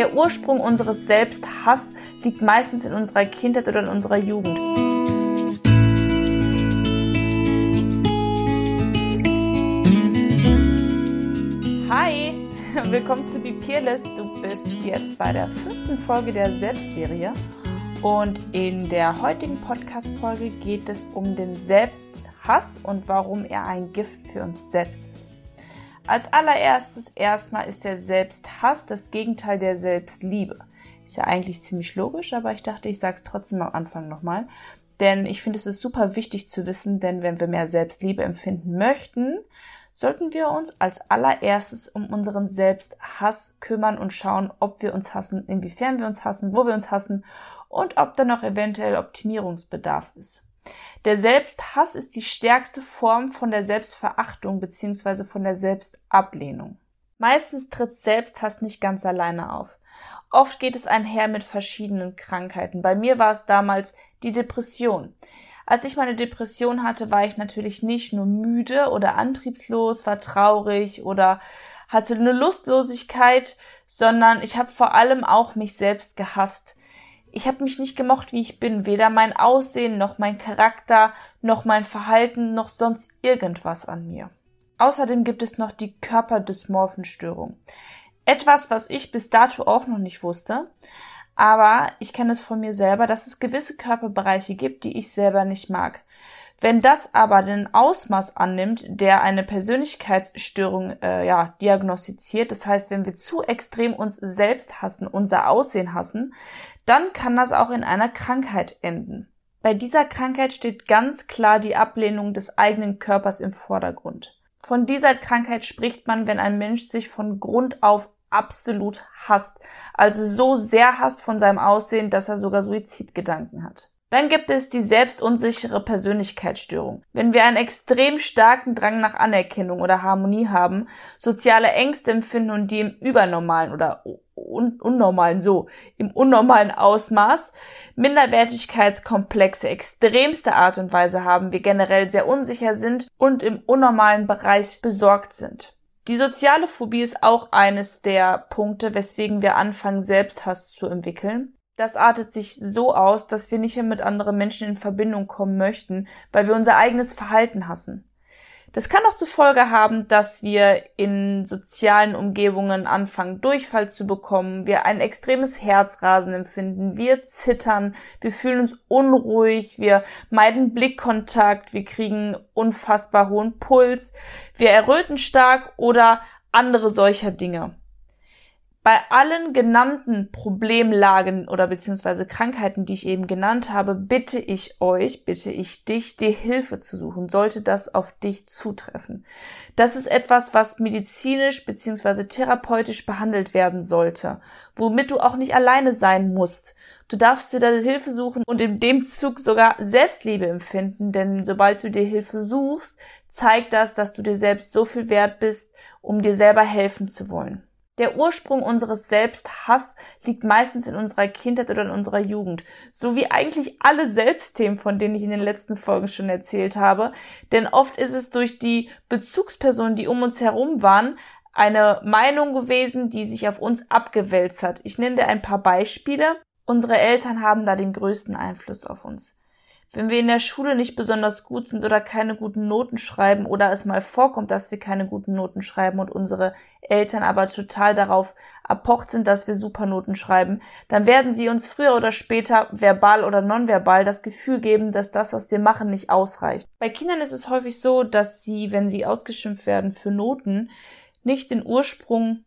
Der Ursprung unseres Selbsthass liegt meistens in unserer Kindheit oder in unserer Jugend. Hi, willkommen zu Be Peerless. Du bist jetzt bei der fünften Folge der Selbstserie. Und in der heutigen Podcast-Folge geht es um den Selbsthass und warum er ein Gift für uns selbst ist. Als allererstes erstmal ist der Selbsthass das Gegenteil der Selbstliebe. Ist ja eigentlich ziemlich logisch, aber ich dachte, ich sage es trotzdem am Anfang nochmal. Denn ich finde, es ist super wichtig zu wissen, denn wenn wir mehr Selbstliebe empfinden möchten, sollten wir uns als allererstes um unseren Selbsthass kümmern und schauen, ob wir uns hassen, inwiefern wir uns hassen, wo wir uns hassen und ob da noch eventuell Optimierungsbedarf ist. Der Selbsthass ist die stärkste Form von der Selbstverachtung bzw. von der Selbstablehnung. Meistens tritt Selbsthass nicht ganz alleine auf. Oft geht es einher mit verschiedenen Krankheiten. Bei mir war es damals die Depression. Als ich meine Depression hatte, war ich natürlich nicht nur müde oder antriebslos, war traurig oder hatte eine Lustlosigkeit, sondern ich habe vor allem auch mich selbst gehasst. Ich habe mich nicht gemocht, wie ich bin, weder mein Aussehen, noch mein Charakter, noch mein Verhalten, noch sonst irgendwas an mir. Außerdem gibt es noch die Körperdysmorphenstörung. Etwas, was ich bis dato auch noch nicht wusste, aber ich kenne es von mir selber, dass es gewisse Körperbereiche gibt, die ich selber nicht mag. Wenn das aber den Ausmaß annimmt, der eine Persönlichkeitsstörung äh, ja, diagnostiziert, das heißt, wenn wir zu extrem uns selbst hassen, unser Aussehen hassen, dann kann das auch in einer Krankheit enden. Bei dieser Krankheit steht ganz klar die Ablehnung des eigenen Körpers im Vordergrund. Von dieser Krankheit spricht man, wenn ein Mensch sich von Grund auf absolut hasst, also so sehr hasst von seinem Aussehen, dass er sogar Suizidgedanken hat. Dann gibt es die selbstunsichere Persönlichkeitsstörung. Wenn wir einen extrem starken Drang nach Anerkennung oder Harmonie haben, soziale Ängste empfinden und die im übernormalen oder un unnormalen so, im unnormalen Ausmaß, Minderwertigkeitskomplexe extremste Art und Weise haben, wir generell sehr unsicher sind und im unnormalen Bereich besorgt sind. Die soziale Phobie ist auch eines der Punkte, weswegen wir anfangen, Selbsthass zu entwickeln. Das artet sich so aus, dass wir nicht mehr mit anderen Menschen in Verbindung kommen möchten, weil wir unser eigenes Verhalten hassen. Das kann auch zur Folge haben, dass wir in sozialen Umgebungen anfangen, Durchfall zu bekommen, wir ein extremes Herzrasen empfinden, wir zittern, wir fühlen uns unruhig, wir meiden Blickkontakt, wir kriegen unfassbar hohen Puls, wir erröten stark oder andere solcher Dinge. Bei allen genannten Problemlagen oder beziehungsweise Krankheiten, die ich eben genannt habe, bitte ich euch, bitte ich dich, dir Hilfe zu suchen, sollte das auf dich zutreffen. Das ist etwas, was medizinisch beziehungsweise therapeutisch behandelt werden sollte, womit du auch nicht alleine sein musst. Du darfst dir da Hilfe suchen und in dem Zug sogar Selbstliebe empfinden, denn sobald du dir Hilfe suchst, zeigt das, dass du dir selbst so viel wert bist, um dir selber helfen zu wollen. Der Ursprung unseres Selbsthass liegt meistens in unserer Kindheit oder in unserer Jugend, so wie eigentlich alle Selbstthemen, von denen ich in den letzten Folgen schon erzählt habe, denn oft ist es durch die Bezugspersonen, die um uns herum waren, eine Meinung gewesen, die sich auf uns abgewälzt hat. Ich nenne dir ein paar Beispiele. Unsere Eltern haben da den größten Einfluss auf uns. Wenn wir in der Schule nicht besonders gut sind oder keine guten Noten schreiben oder es mal vorkommt, dass wir keine guten Noten schreiben und unsere Eltern aber total darauf erpocht sind, dass wir super Noten schreiben, dann werden sie uns früher oder später verbal oder nonverbal das Gefühl geben, dass das, was wir machen, nicht ausreicht. Bei Kindern ist es häufig so, dass sie, wenn sie ausgeschimpft werden für Noten, nicht den Ursprung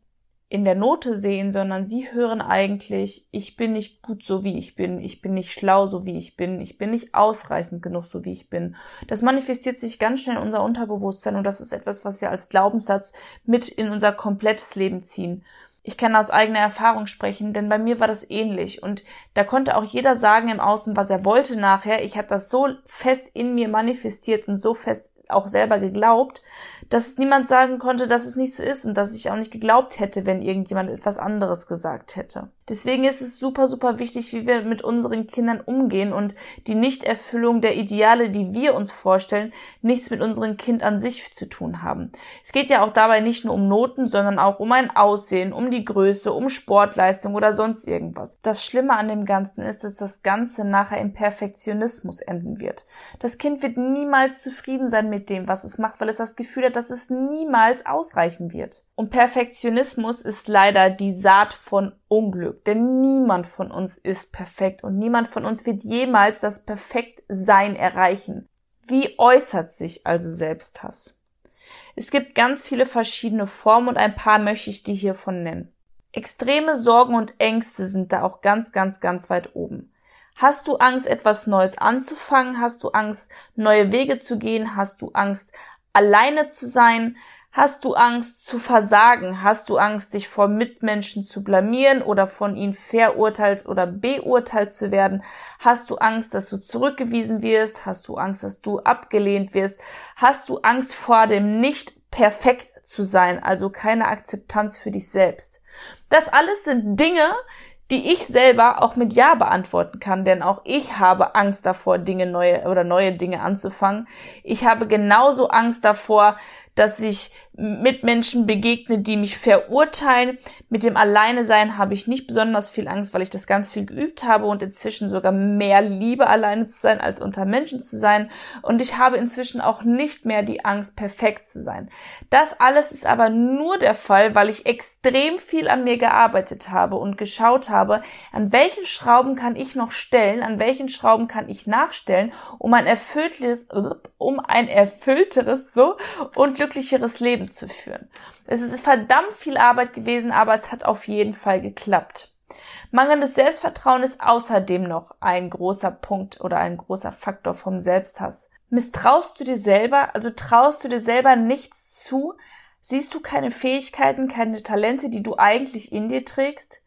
in der Note sehen, sondern sie hören eigentlich, ich bin nicht gut so wie ich bin, ich bin nicht schlau so wie ich bin, ich bin nicht ausreichend genug so wie ich bin. Das manifestiert sich ganz schnell in unser Unterbewusstsein und das ist etwas, was wir als Glaubenssatz mit in unser komplettes Leben ziehen. Ich kann aus eigener Erfahrung sprechen, denn bei mir war das ähnlich und da konnte auch jeder sagen im Außen, was er wollte nachher. Ich habe das so fest in mir manifestiert und so fest auch selber geglaubt, dass niemand sagen konnte, dass es nicht so ist und dass ich auch nicht geglaubt hätte, wenn irgendjemand etwas anderes gesagt hätte. Deswegen ist es super, super wichtig, wie wir mit unseren Kindern umgehen und die Nichterfüllung der Ideale, die wir uns vorstellen, nichts mit unserem Kind an sich zu tun haben. Es geht ja auch dabei nicht nur um Noten, sondern auch um ein Aussehen, um die Größe, um Sportleistung oder sonst irgendwas. Das Schlimme an dem Ganzen ist, dass das Ganze nachher im Perfektionismus enden wird. Das Kind wird niemals zufrieden sein mit dem, was es macht, weil es das Gefühl hat, dass es niemals ausreichen wird. Und Perfektionismus ist leider die Saat von Unglück, denn niemand von uns ist perfekt und niemand von uns wird jemals das Perfektsein erreichen. Wie äußert sich also Selbsthass? Es gibt ganz viele verschiedene Formen und ein paar möchte ich dir hiervon nennen. Extreme Sorgen und Ängste sind da auch ganz, ganz, ganz weit oben. Hast du Angst, etwas Neues anzufangen? Hast du Angst, neue Wege zu gehen? Hast du Angst, alleine zu sein? Hast du Angst zu versagen? Hast du Angst, dich vor Mitmenschen zu blamieren oder von ihnen verurteilt oder beurteilt zu werden? Hast du Angst, dass du zurückgewiesen wirst? Hast du Angst, dass du abgelehnt wirst? Hast du Angst vor dem nicht perfekt zu sein, also keine Akzeptanz für dich selbst? Das alles sind Dinge, die ich selber auch mit Ja beantworten kann, denn auch ich habe Angst davor, Dinge neue oder neue Dinge anzufangen. Ich habe genauso Angst davor, dass ich Mitmenschen begegne, die mich verurteilen. Mit dem Alleine sein habe ich nicht besonders viel Angst, weil ich das ganz viel geübt habe und inzwischen sogar mehr liebe, alleine zu sein, als unter Menschen zu sein. Und ich habe inzwischen auch nicht mehr die Angst, perfekt zu sein. Das alles ist aber nur der Fall, weil ich extrem viel an mir gearbeitet habe und geschaut habe, an welchen Schrauben kann ich noch stellen, an welchen Schrauben kann ich nachstellen, um ein erfülltes, um ein erfüllteres, so, und glücklicheres Leben zu führen. Es ist verdammt viel Arbeit gewesen, aber es hat auf jeden Fall geklappt. Mangelndes Selbstvertrauen ist außerdem noch ein großer Punkt oder ein großer Faktor vom Selbsthass. Misstraust du dir selber, also traust du dir selber nichts zu? Siehst du keine Fähigkeiten, keine Talente, die du eigentlich in dir trägst?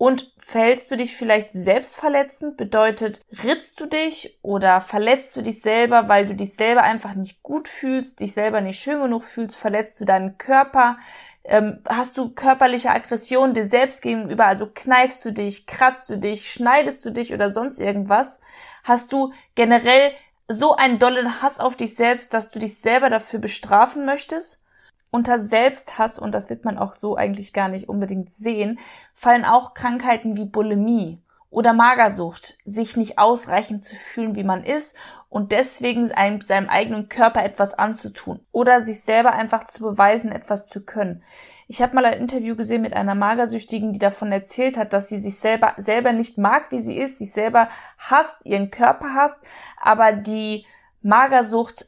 Und verhältst du dich vielleicht selbstverletzend? Bedeutet, ritzt du dich oder verletzt du dich selber, weil du dich selber einfach nicht gut fühlst, dich selber nicht schön genug fühlst? Verletzt du deinen Körper? Ähm, hast du körperliche Aggression dir selbst gegenüber? Also kneifst du dich, kratzt du dich, schneidest du dich oder sonst irgendwas? Hast du generell so einen dollen Hass auf dich selbst, dass du dich selber dafür bestrafen möchtest? Unter Selbsthass, und das wird man auch so eigentlich gar nicht unbedingt sehen, fallen auch Krankheiten wie Bulimie oder Magersucht, sich nicht ausreichend zu fühlen, wie man ist und deswegen seinem, seinem eigenen Körper etwas anzutun oder sich selber einfach zu beweisen, etwas zu können. Ich habe mal ein Interview gesehen mit einer Magersüchtigen, die davon erzählt hat, dass sie sich selber selber nicht mag, wie sie ist, sich selber hasst, ihren Körper hasst, aber die Magersucht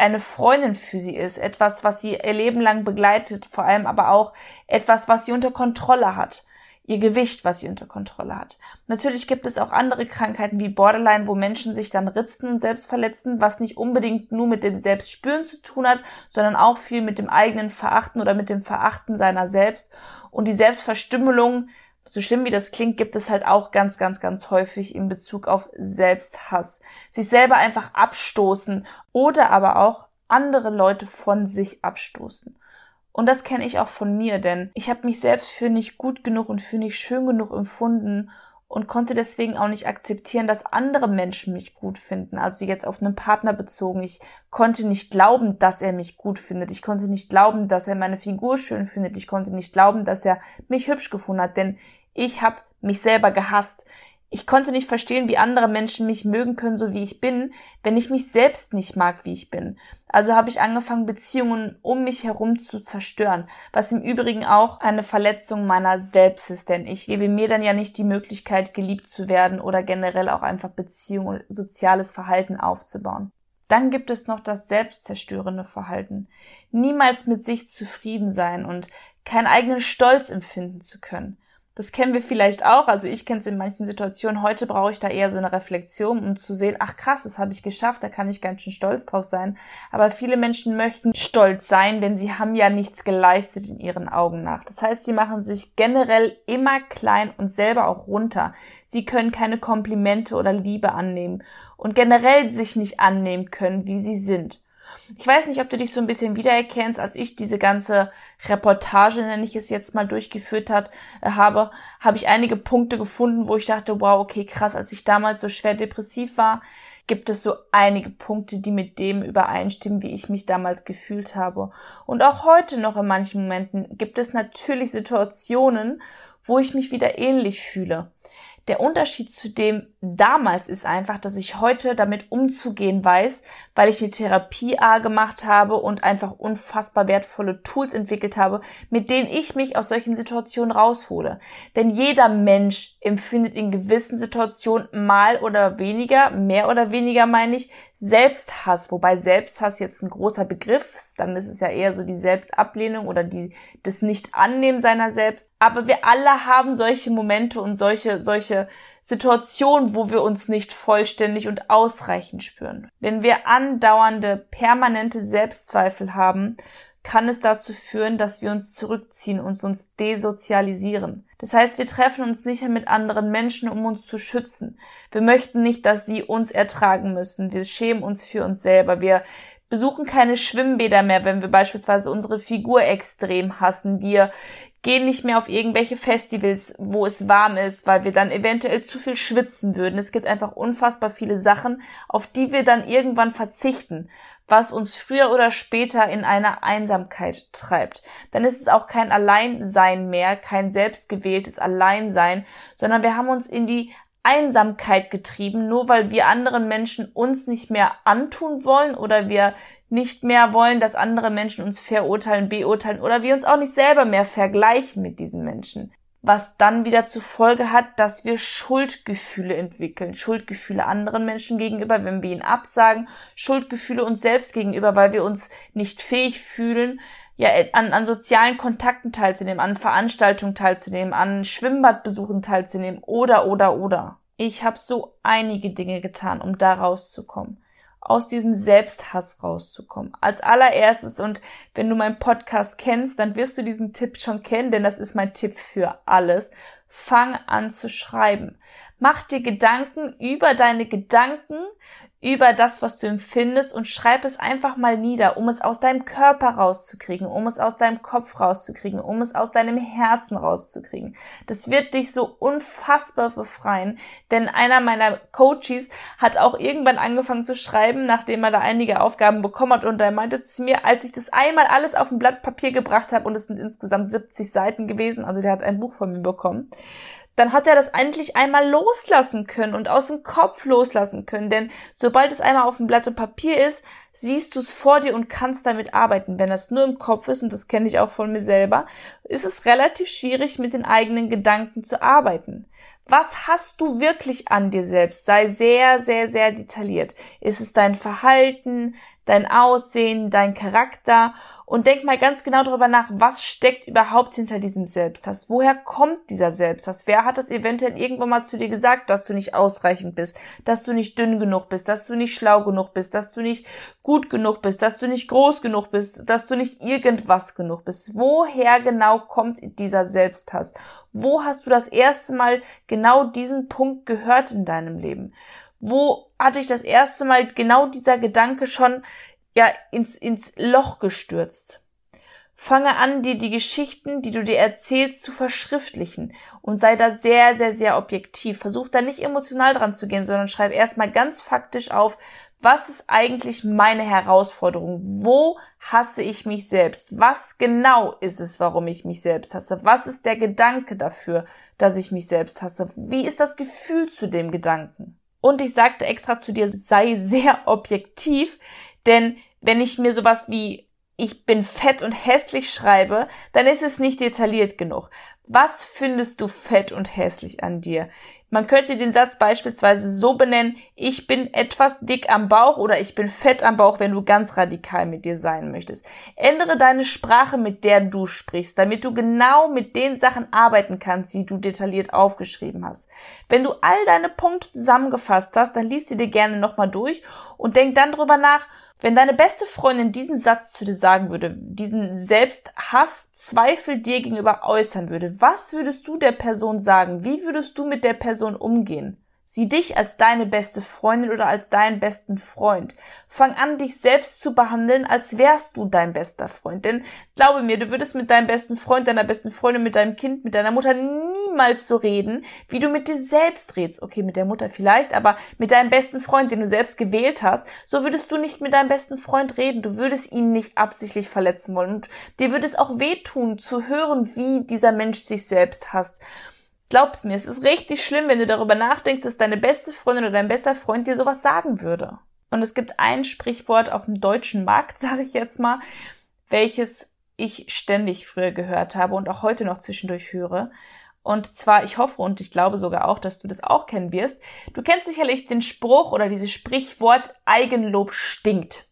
eine Freundin für sie ist, etwas, was sie ihr Leben lang begleitet, vor allem aber auch etwas, was sie unter Kontrolle hat. Ihr Gewicht, was sie unter Kontrolle hat. Natürlich gibt es auch andere Krankheiten wie Borderline, wo Menschen sich dann ritzen und selbst verletzen, was nicht unbedingt nur mit dem Selbstspüren zu tun hat, sondern auch viel mit dem eigenen Verachten oder mit dem Verachten seiner selbst. Und die Selbstverstümmelung so schlimm wie das klingt, gibt es halt auch ganz, ganz, ganz häufig in Bezug auf Selbsthass. Sich selber einfach abstoßen oder aber auch andere Leute von sich abstoßen. Und das kenne ich auch von mir, denn ich habe mich selbst für nicht gut genug und für nicht schön genug empfunden und konnte deswegen auch nicht akzeptieren, dass andere Menschen mich gut finden. Also jetzt auf einen Partner bezogen. Ich konnte nicht glauben, dass er mich gut findet. Ich konnte nicht glauben, dass er meine Figur schön findet. Ich konnte nicht glauben, dass er mich hübsch gefunden hat, denn ich habe mich selber gehasst. Ich konnte nicht verstehen, wie andere Menschen mich mögen können, so wie ich bin, wenn ich mich selbst nicht mag, wie ich bin. Also habe ich angefangen, Beziehungen um mich herum zu zerstören, was im Übrigen auch eine Verletzung meiner selbst ist, denn ich gebe mir dann ja nicht die Möglichkeit, geliebt zu werden oder generell auch einfach Beziehungen und soziales Verhalten aufzubauen. Dann gibt es noch das selbstzerstörende Verhalten. Niemals mit sich zufrieden sein und keinen eigenen Stolz empfinden zu können. Das kennen wir vielleicht auch, also ich kenne es in manchen Situationen. Heute brauche ich da eher so eine Reflexion, um zu sehen, ach krass, das habe ich geschafft, da kann ich ganz schön stolz drauf sein. Aber viele Menschen möchten stolz sein, denn sie haben ja nichts geleistet in ihren Augen nach. Das heißt, sie machen sich generell immer klein und selber auch runter. Sie können keine Komplimente oder Liebe annehmen und generell sich nicht annehmen können, wie sie sind. Ich weiß nicht, ob du dich so ein bisschen wiedererkennst, als ich diese ganze Reportage, nenne ich es jetzt mal, durchgeführt hat, äh, habe, habe ich einige Punkte gefunden, wo ich dachte, wow, okay, krass, als ich damals so schwer depressiv war, gibt es so einige Punkte, die mit dem übereinstimmen, wie ich mich damals gefühlt habe. Und auch heute noch in manchen Momenten gibt es natürlich Situationen, wo ich mich wieder ähnlich fühle. Der Unterschied zu dem damals ist einfach, dass ich heute damit umzugehen weiß, weil ich eine Therapie A gemacht habe und einfach unfassbar wertvolle Tools entwickelt habe, mit denen ich mich aus solchen Situationen raushole. Denn jeder Mensch empfindet in gewissen Situationen mal oder weniger, mehr oder weniger meine ich, Selbsthass, wobei Selbsthass jetzt ein großer Begriff ist, dann ist es ja eher so die Selbstablehnung oder die, das Nicht-Annehmen seiner selbst. Aber wir alle haben solche Momente und solche, solche Situationen, wo wir uns nicht vollständig und ausreichend spüren. Wenn wir andauernde, permanente Selbstzweifel haben, kann es dazu führen, dass wir uns zurückziehen und uns desozialisieren. Das heißt, wir treffen uns nicht mehr mit anderen Menschen, um uns zu schützen. Wir möchten nicht, dass sie uns ertragen müssen. Wir schämen uns für uns selber. Wir besuchen keine Schwimmbäder mehr, wenn wir beispielsweise unsere Figur extrem hassen. Wir gehen nicht mehr auf irgendwelche Festivals, wo es warm ist, weil wir dann eventuell zu viel schwitzen würden. Es gibt einfach unfassbar viele Sachen, auf die wir dann irgendwann verzichten, was uns früher oder später in eine Einsamkeit treibt. Dann ist es auch kein Alleinsein mehr, kein selbstgewähltes Alleinsein, sondern wir haben uns in die Einsamkeit getrieben, nur weil wir anderen Menschen uns nicht mehr antun wollen oder wir nicht mehr wollen, dass andere Menschen uns verurteilen, beurteilen oder wir uns auch nicht selber mehr vergleichen mit diesen Menschen. Was dann wieder zur Folge hat, dass wir Schuldgefühle entwickeln. Schuldgefühle anderen Menschen gegenüber, wenn wir ihnen absagen. Schuldgefühle uns selbst gegenüber, weil wir uns nicht fähig fühlen, ja, an, an sozialen Kontakten teilzunehmen, an Veranstaltungen teilzunehmen, an Schwimmbadbesuchen teilzunehmen oder, oder, oder. Ich habe so einige Dinge getan, um da rauszukommen aus diesem Selbsthass rauszukommen. Als allererstes, und wenn du meinen Podcast kennst, dann wirst du diesen Tipp schon kennen, denn das ist mein Tipp für alles. Fang an zu schreiben. Mach dir Gedanken über deine Gedanken, über das, was du empfindest und schreib es einfach mal nieder, um es aus deinem Körper rauszukriegen, um es aus deinem Kopf rauszukriegen, um es aus deinem Herzen rauszukriegen. Das wird dich so unfassbar befreien, denn einer meiner Coaches hat auch irgendwann angefangen zu schreiben, nachdem er da einige Aufgaben bekommen hat und er meinte zu mir, als ich das einmal alles auf ein Blatt Papier gebracht habe und es sind insgesamt 70 Seiten gewesen, also der hat ein Buch von mir bekommen, dann hat er das endlich einmal loslassen können und aus dem Kopf loslassen können. Denn sobald es einmal auf dem Blatt und Papier ist, siehst du es vor dir und kannst damit arbeiten. Wenn das nur im Kopf ist, und das kenne ich auch von mir selber, ist es relativ schwierig, mit den eigenen Gedanken zu arbeiten. Was hast du wirklich an dir selbst? Sei sehr, sehr, sehr detailliert. Ist es dein Verhalten, dein Aussehen, dein Charakter und denk mal ganz genau darüber nach, was steckt überhaupt hinter diesem Selbsthass? Woher kommt dieser Selbsthass? Wer hat das eventuell irgendwann mal zu dir gesagt, dass du nicht ausreichend bist, dass du nicht dünn genug bist, dass du nicht schlau genug bist, dass du nicht gut genug bist, dass du nicht groß genug bist, dass du nicht irgendwas genug bist? Woher genau kommt dieser Selbsthass? Wo hast du das erste Mal genau diesen Punkt gehört in deinem Leben? Wo hatte ich das erste Mal genau dieser Gedanke schon ja ins, ins Loch gestürzt? Fange an, dir die Geschichten, die du dir erzählst, zu verschriftlichen und sei da sehr, sehr, sehr objektiv. Versuch da nicht emotional dran zu gehen, sondern schreib erstmal ganz faktisch auf, was ist eigentlich meine Herausforderung? Wo hasse ich mich selbst? Was genau ist es, warum ich mich selbst hasse? Was ist der Gedanke dafür, dass ich mich selbst hasse? Wie ist das Gefühl zu dem Gedanken? Und ich sagte extra zu dir, sei sehr objektiv, denn wenn ich mir sowas wie ich bin fett und hässlich schreibe, dann ist es nicht detailliert genug. Was findest du fett und hässlich an dir? Man könnte den Satz beispielsweise so benennen, ich bin etwas dick am Bauch oder ich bin fett am Bauch, wenn du ganz radikal mit dir sein möchtest. Ändere deine Sprache, mit der du sprichst, damit du genau mit den Sachen arbeiten kannst, die du detailliert aufgeschrieben hast. Wenn du all deine Punkte zusammengefasst hast, dann liest sie dir gerne nochmal durch und denk dann drüber nach, wenn deine beste Freundin diesen Satz zu dir sagen würde, diesen Selbsthass, Zweifel dir gegenüber äußern würde, was würdest du der Person sagen? Wie würdest du mit der Person umgehen? Sieh dich als deine beste Freundin oder als deinen besten Freund. Fang an, dich selbst zu behandeln, als wärst du dein bester Freund. Denn glaube mir, du würdest mit deinem besten Freund, deiner besten Freundin, mit deinem Kind, mit deiner Mutter niemals so reden, wie du mit dir selbst redst. Okay, mit der Mutter vielleicht, aber mit deinem besten Freund, den du selbst gewählt hast, so würdest du nicht mit deinem besten Freund reden. Du würdest ihn nicht absichtlich verletzen wollen. Und dir würde es auch wehtun, zu hören, wie dieser Mensch sich selbst hasst. Glaub's mir, es ist richtig schlimm, wenn du darüber nachdenkst, dass deine beste Freundin oder dein bester Freund dir sowas sagen würde. Und es gibt ein Sprichwort auf dem deutschen Markt, sage ich jetzt mal, welches ich ständig früher gehört habe und auch heute noch zwischendurch höre. Und zwar, ich hoffe und ich glaube sogar auch, dass du das auch kennen wirst. Du kennst sicherlich den Spruch oder dieses Sprichwort Eigenlob stinkt.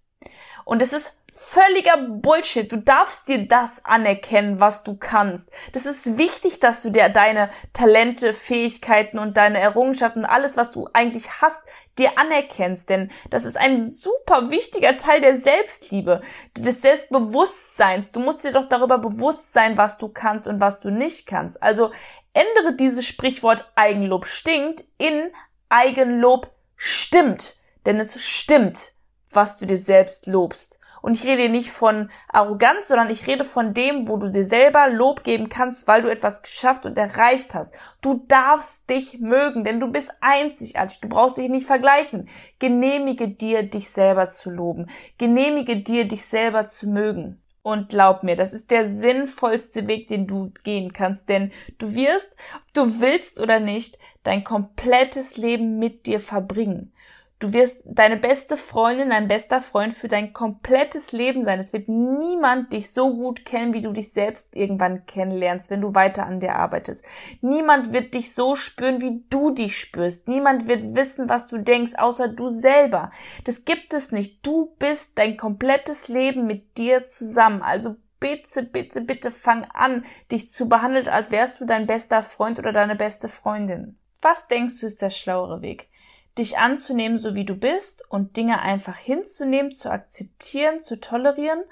Und es ist völliger Bullshit. Du darfst dir das anerkennen, was du kannst. Das ist wichtig, dass du dir deine Talente, Fähigkeiten und deine Errungenschaften, alles, was du eigentlich hast, dir anerkennst, denn das ist ein super wichtiger Teil der Selbstliebe, des Selbstbewusstseins. Du musst dir doch darüber bewusst sein, was du kannst und was du nicht kannst. Also ändere dieses Sprichwort Eigenlob stinkt in Eigenlob stimmt, denn es stimmt, was du dir selbst lobst. Und ich rede nicht von Arroganz, sondern ich rede von dem, wo du dir selber Lob geben kannst, weil du etwas geschafft und erreicht hast. Du darfst dich mögen, denn du bist einzigartig. Du brauchst dich nicht vergleichen. Genehmige dir, dich selber zu loben. Genehmige dir, dich selber zu mögen. Und glaub mir, das ist der sinnvollste Weg, den du gehen kannst, denn du wirst, ob du willst oder nicht, dein komplettes Leben mit dir verbringen. Du wirst deine beste Freundin, dein bester Freund für dein komplettes Leben sein. Es wird niemand dich so gut kennen, wie du dich selbst irgendwann kennenlernst, wenn du weiter an dir arbeitest. Niemand wird dich so spüren, wie du dich spürst. Niemand wird wissen, was du denkst, außer du selber. Das gibt es nicht. Du bist dein komplettes Leben mit dir zusammen. Also bitte, bitte, bitte fang an, dich zu behandeln, als wärst du dein bester Freund oder deine beste Freundin. Was denkst du ist der schlauere Weg? Dich anzunehmen, so wie du bist und Dinge einfach hinzunehmen, zu akzeptieren, zu tolerieren?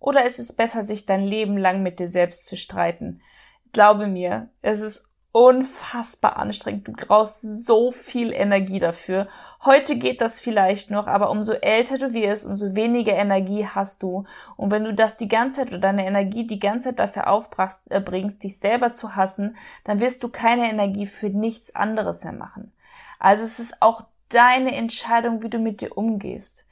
Oder ist es besser, sich dein Leben lang mit dir selbst zu streiten? Glaube mir, es ist unfassbar anstrengend. Du brauchst so viel Energie dafür. Heute geht das vielleicht noch, aber umso älter du wirst, umso weniger Energie hast du. Und wenn du das die ganze Zeit oder deine Energie die ganze Zeit dafür aufbringst, äh, dich selber zu hassen, dann wirst du keine Energie für nichts anderes mehr machen. Also es ist auch deine Entscheidung, wie du mit dir umgehst.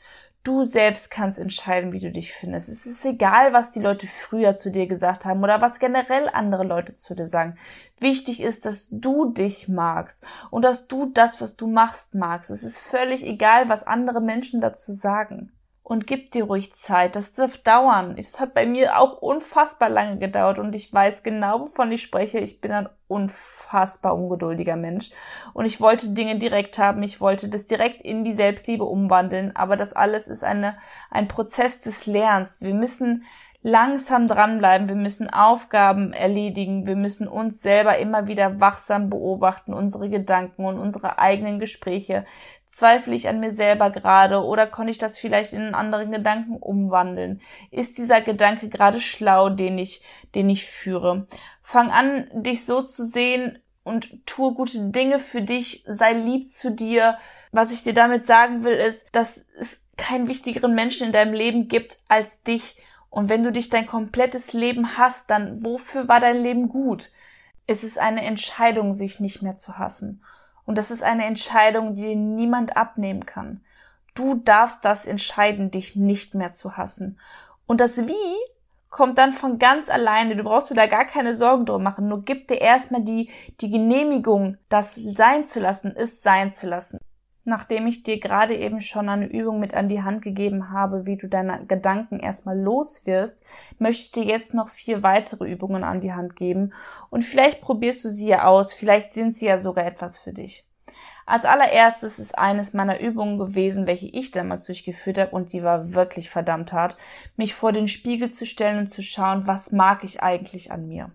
Du selbst kannst entscheiden, wie du dich findest. Es ist egal, was die Leute früher zu dir gesagt haben oder was generell andere Leute zu dir sagen. Wichtig ist, dass du dich magst und dass du das, was du machst, magst. Es ist völlig egal, was andere Menschen dazu sagen und gib dir ruhig Zeit. Das darf dauern. Es hat bei mir auch unfassbar lange gedauert und ich weiß genau, wovon ich spreche. Ich bin ein unfassbar ungeduldiger Mensch und ich wollte Dinge direkt haben. Ich wollte das direkt in die Selbstliebe umwandeln. Aber das alles ist eine, ein Prozess des Lernens. Wir müssen langsam dranbleiben. Wir müssen Aufgaben erledigen. Wir müssen uns selber immer wieder wachsam beobachten, unsere Gedanken und unsere eigenen Gespräche. Zweifle ich an mir selber gerade oder konnte ich das vielleicht in einen anderen Gedanken umwandeln? Ist dieser Gedanke gerade schlau, den ich, den ich führe? Fang an, dich so zu sehen und tue gute Dinge für dich, sei lieb zu dir. Was ich dir damit sagen will, ist, dass es keinen wichtigeren Menschen in deinem Leben gibt als dich. Und wenn du dich dein komplettes Leben hast, dann wofür war dein Leben gut? Es ist eine Entscheidung, sich nicht mehr zu hassen. Und das ist eine Entscheidung, die dir niemand abnehmen kann. Du darfst das entscheiden, dich nicht mehr zu hassen. Und das Wie kommt dann von ganz alleine. Du brauchst dir da gar keine Sorgen drum machen. Nur gib dir erstmal die, die Genehmigung, das sein zu lassen, ist sein zu lassen nachdem ich dir gerade eben schon eine Übung mit an die Hand gegeben habe, wie du deine Gedanken erstmal los wirst, möchte ich dir jetzt noch vier weitere Übungen an die Hand geben und vielleicht probierst du sie ja aus, vielleicht sind sie ja sogar etwas für dich. Als allererstes ist eines meiner Übungen gewesen, welche ich damals durchgeführt habe und sie war wirklich verdammt hart, mich vor den Spiegel zu stellen und zu schauen, was mag ich eigentlich an mir.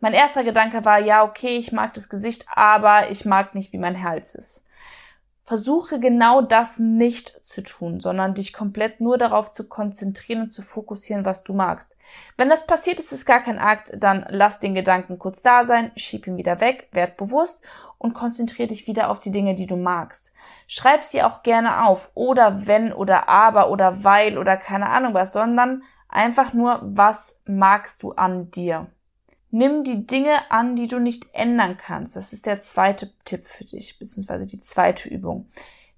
Mein erster Gedanke war, ja, okay, ich mag das Gesicht, aber ich mag nicht, wie mein Hals ist. Versuche genau das nicht zu tun, sondern dich komplett nur darauf zu konzentrieren und zu fokussieren, was du magst. Wenn das passiert, ist es gar kein Akt, dann lass den Gedanken kurz da sein, schieb ihn wieder weg, werd bewusst und konzentriere dich wieder auf die Dinge, die du magst. Schreib sie auch gerne auf oder wenn oder aber oder weil oder keine Ahnung was, sondern einfach nur, was magst du an dir? Nimm die Dinge an, die du nicht ändern kannst. Das ist der zweite Tipp für dich, beziehungsweise die zweite Übung.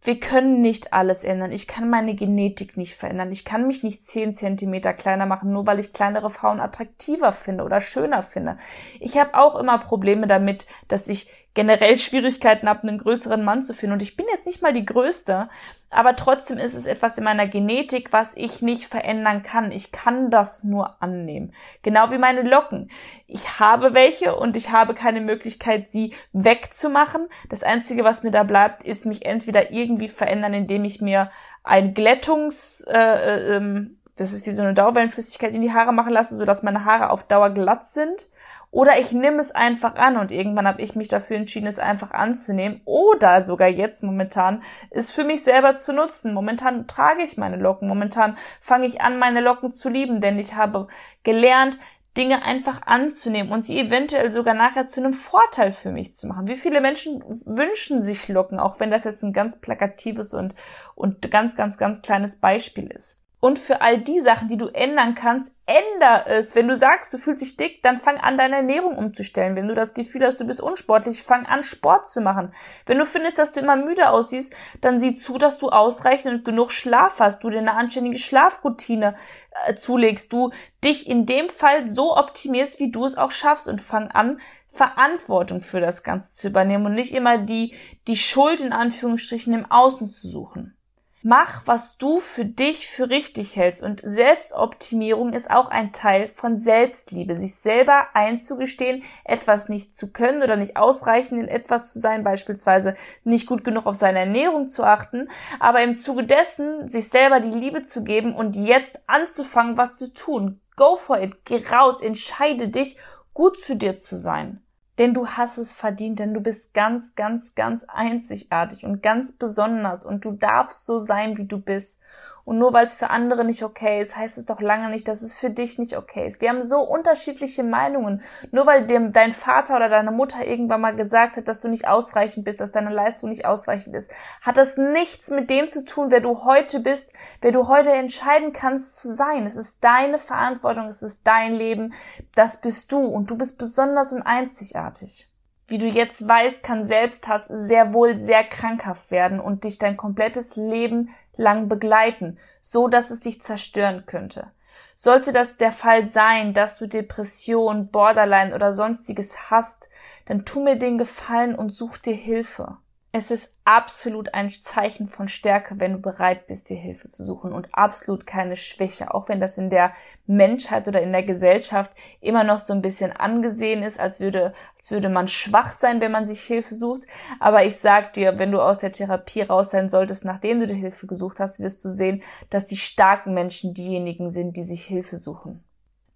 Wir können nicht alles ändern. Ich kann meine Genetik nicht verändern. Ich kann mich nicht zehn Zentimeter kleiner machen, nur weil ich kleinere Frauen attraktiver finde oder schöner finde. Ich habe auch immer Probleme damit, dass ich generell Schwierigkeiten habe, einen größeren Mann zu finden. Und ich bin jetzt nicht mal die Größte, aber trotzdem ist es etwas in meiner Genetik, was ich nicht verändern kann. Ich kann das nur annehmen. Genau wie meine Locken. Ich habe welche und ich habe keine Möglichkeit, sie wegzumachen. Das Einzige, was mir da bleibt, ist mich entweder irgendwie verändern, indem ich mir ein Glättungs, äh, äh, ähm, das ist wie so eine Dauerwellenflüssigkeit in die Haare machen lasse, sodass meine Haare auf Dauer glatt sind oder ich nehme es einfach an und irgendwann habe ich mich dafür entschieden, es einfach anzunehmen. Oder sogar jetzt momentan es für mich selber zu nutzen. Momentan trage ich meine Locken. Momentan fange ich an, meine Locken zu lieben, denn ich habe gelernt, Dinge einfach anzunehmen und sie eventuell sogar nachher zu einem Vorteil für mich zu machen. Wie viele Menschen wünschen sich Locken, auch wenn das jetzt ein ganz plakatives und, und ganz, ganz, ganz kleines Beispiel ist. Und für all die Sachen, die du ändern kannst, änder es. Wenn du sagst, du fühlst dich dick, dann fang an, deine Ernährung umzustellen. Wenn du das Gefühl hast, du bist unsportlich, fang an, Sport zu machen. Wenn du findest, dass du immer müde aussiehst, dann sieh zu, dass du ausreichend und genug Schlaf hast, du dir eine anständige Schlafroutine äh, zulegst, du dich in dem Fall so optimierst, wie du es auch schaffst und fang an, Verantwortung für das Ganze zu übernehmen und nicht immer die, die Schuld in Anführungsstrichen im Außen zu suchen. Mach, was du für dich für richtig hältst. Und Selbstoptimierung ist auch ein Teil von Selbstliebe. Sich selber einzugestehen, etwas nicht zu können oder nicht ausreichend in etwas zu sein, beispielsweise nicht gut genug auf seine Ernährung zu achten, aber im Zuge dessen sich selber die Liebe zu geben und jetzt anzufangen, was zu tun. Go for it. Geh raus. Entscheide dich, gut zu dir zu sein denn du hast es verdient, denn du bist ganz, ganz, ganz einzigartig und ganz besonders und du darfst so sein, wie du bist. Und nur weil es für andere nicht okay ist, heißt es doch lange nicht, dass es für dich nicht okay ist. Wir haben so unterschiedliche Meinungen. Nur weil dem dein Vater oder deine Mutter irgendwann mal gesagt hat, dass du nicht ausreichend bist, dass deine Leistung nicht ausreichend ist, hat das nichts mit dem zu tun, wer du heute bist, wer du heute entscheiden kannst zu sein. Es ist deine Verantwortung, es ist dein Leben, das bist du und du bist besonders und einzigartig. Wie du jetzt weißt, kann Selbsthass sehr wohl sehr krankhaft werden und dich dein komplettes Leben lang begleiten, so dass es dich zerstören könnte. Sollte das der Fall sein, dass du Depression, Borderline oder sonstiges hast, dann tu mir den Gefallen und such dir Hilfe. Es ist absolut ein Zeichen von Stärke, wenn du bereit bist, dir Hilfe zu suchen und absolut keine Schwäche, auch wenn das in der Menschheit oder in der Gesellschaft immer noch so ein bisschen angesehen ist, als würde, als würde man schwach sein, wenn man sich Hilfe sucht. Aber ich sag dir, wenn du aus der Therapie raus sein solltest, nachdem du dir Hilfe gesucht hast, wirst du sehen, dass die starken Menschen diejenigen sind, die sich Hilfe suchen.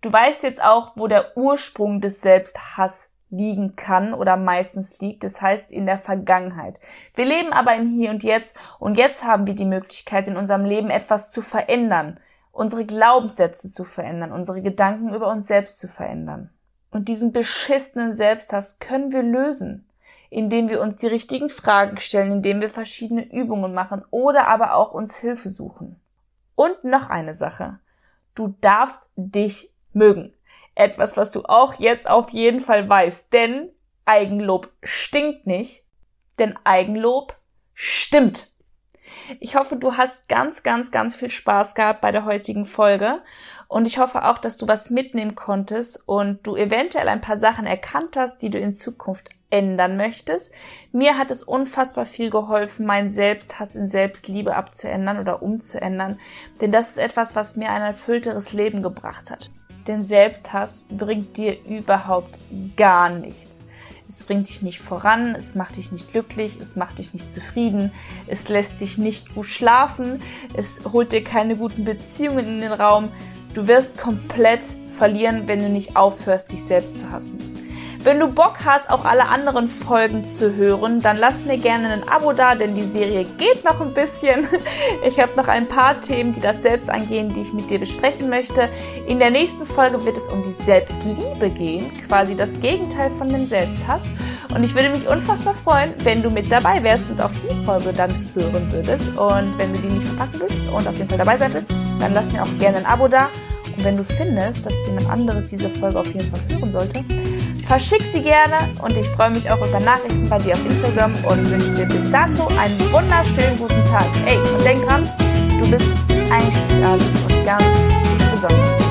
Du weißt jetzt auch, wo der Ursprung des Selbsthass liegen kann oder meistens liegt. Das heißt in der Vergangenheit. Wir leben aber im Hier und Jetzt und jetzt haben wir die Möglichkeit, in unserem Leben etwas zu verändern, unsere Glaubenssätze zu verändern, unsere Gedanken über uns selbst zu verändern. Und diesen beschissenen Selbsthass können wir lösen, indem wir uns die richtigen Fragen stellen, indem wir verschiedene Übungen machen oder aber auch uns Hilfe suchen. Und noch eine Sache. Du darfst dich mögen. Etwas, was du auch jetzt auf jeden Fall weißt. Denn Eigenlob stinkt nicht, denn Eigenlob stimmt. Ich hoffe, du hast ganz, ganz, ganz viel Spaß gehabt bei der heutigen Folge. Und ich hoffe auch, dass du was mitnehmen konntest und du eventuell ein paar Sachen erkannt hast, die du in Zukunft ändern möchtest. Mir hat es unfassbar viel geholfen, meinen Selbsthass in Selbstliebe abzuändern oder umzuändern. Denn das ist etwas, was mir ein erfüllteres Leben gebracht hat. Denn Selbsthass bringt dir überhaupt gar nichts. Es bringt dich nicht voran, es macht dich nicht glücklich, es macht dich nicht zufrieden, es lässt dich nicht gut schlafen, es holt dir keine guten Beziehungen in den Raum. Du wirst komplett verlieren, wenn du nicht aufhörst, dich selbst zu hassen. Wenn du Bock hast, auch alle anderen Folgen zu hören, dann lass mir gerne ein Abo da, denn die Serie geht noch ein bisschen. Ich habe noch ein paar Themen, die das selbst angehen, die ich mit dir besprechen möchte. In der nächsten Folge wird es um die Selbstliebe gehen, quasi das Gegenteil von dem Selbsthass. Und ich würde mich unfassbar freuen, wenn du mit dabei wärst und auch die Folge dann hören würdest. Und wenn du die nicht verpassen willst und auf jeden Fall dabei sein willst, dann lass mir auch gerne ein Abo da. Und wenn du findest, dass jemand anderes diese Folge auf jeden Fall hören sollte, verschick sie gerne und ich freue mich auch über Nachrichten bei dir auf Instagram und wünsche dir bis dato einen wunderschönen guten Tag. Ey, und denk dran, du bist einzigartig und ganz besonders.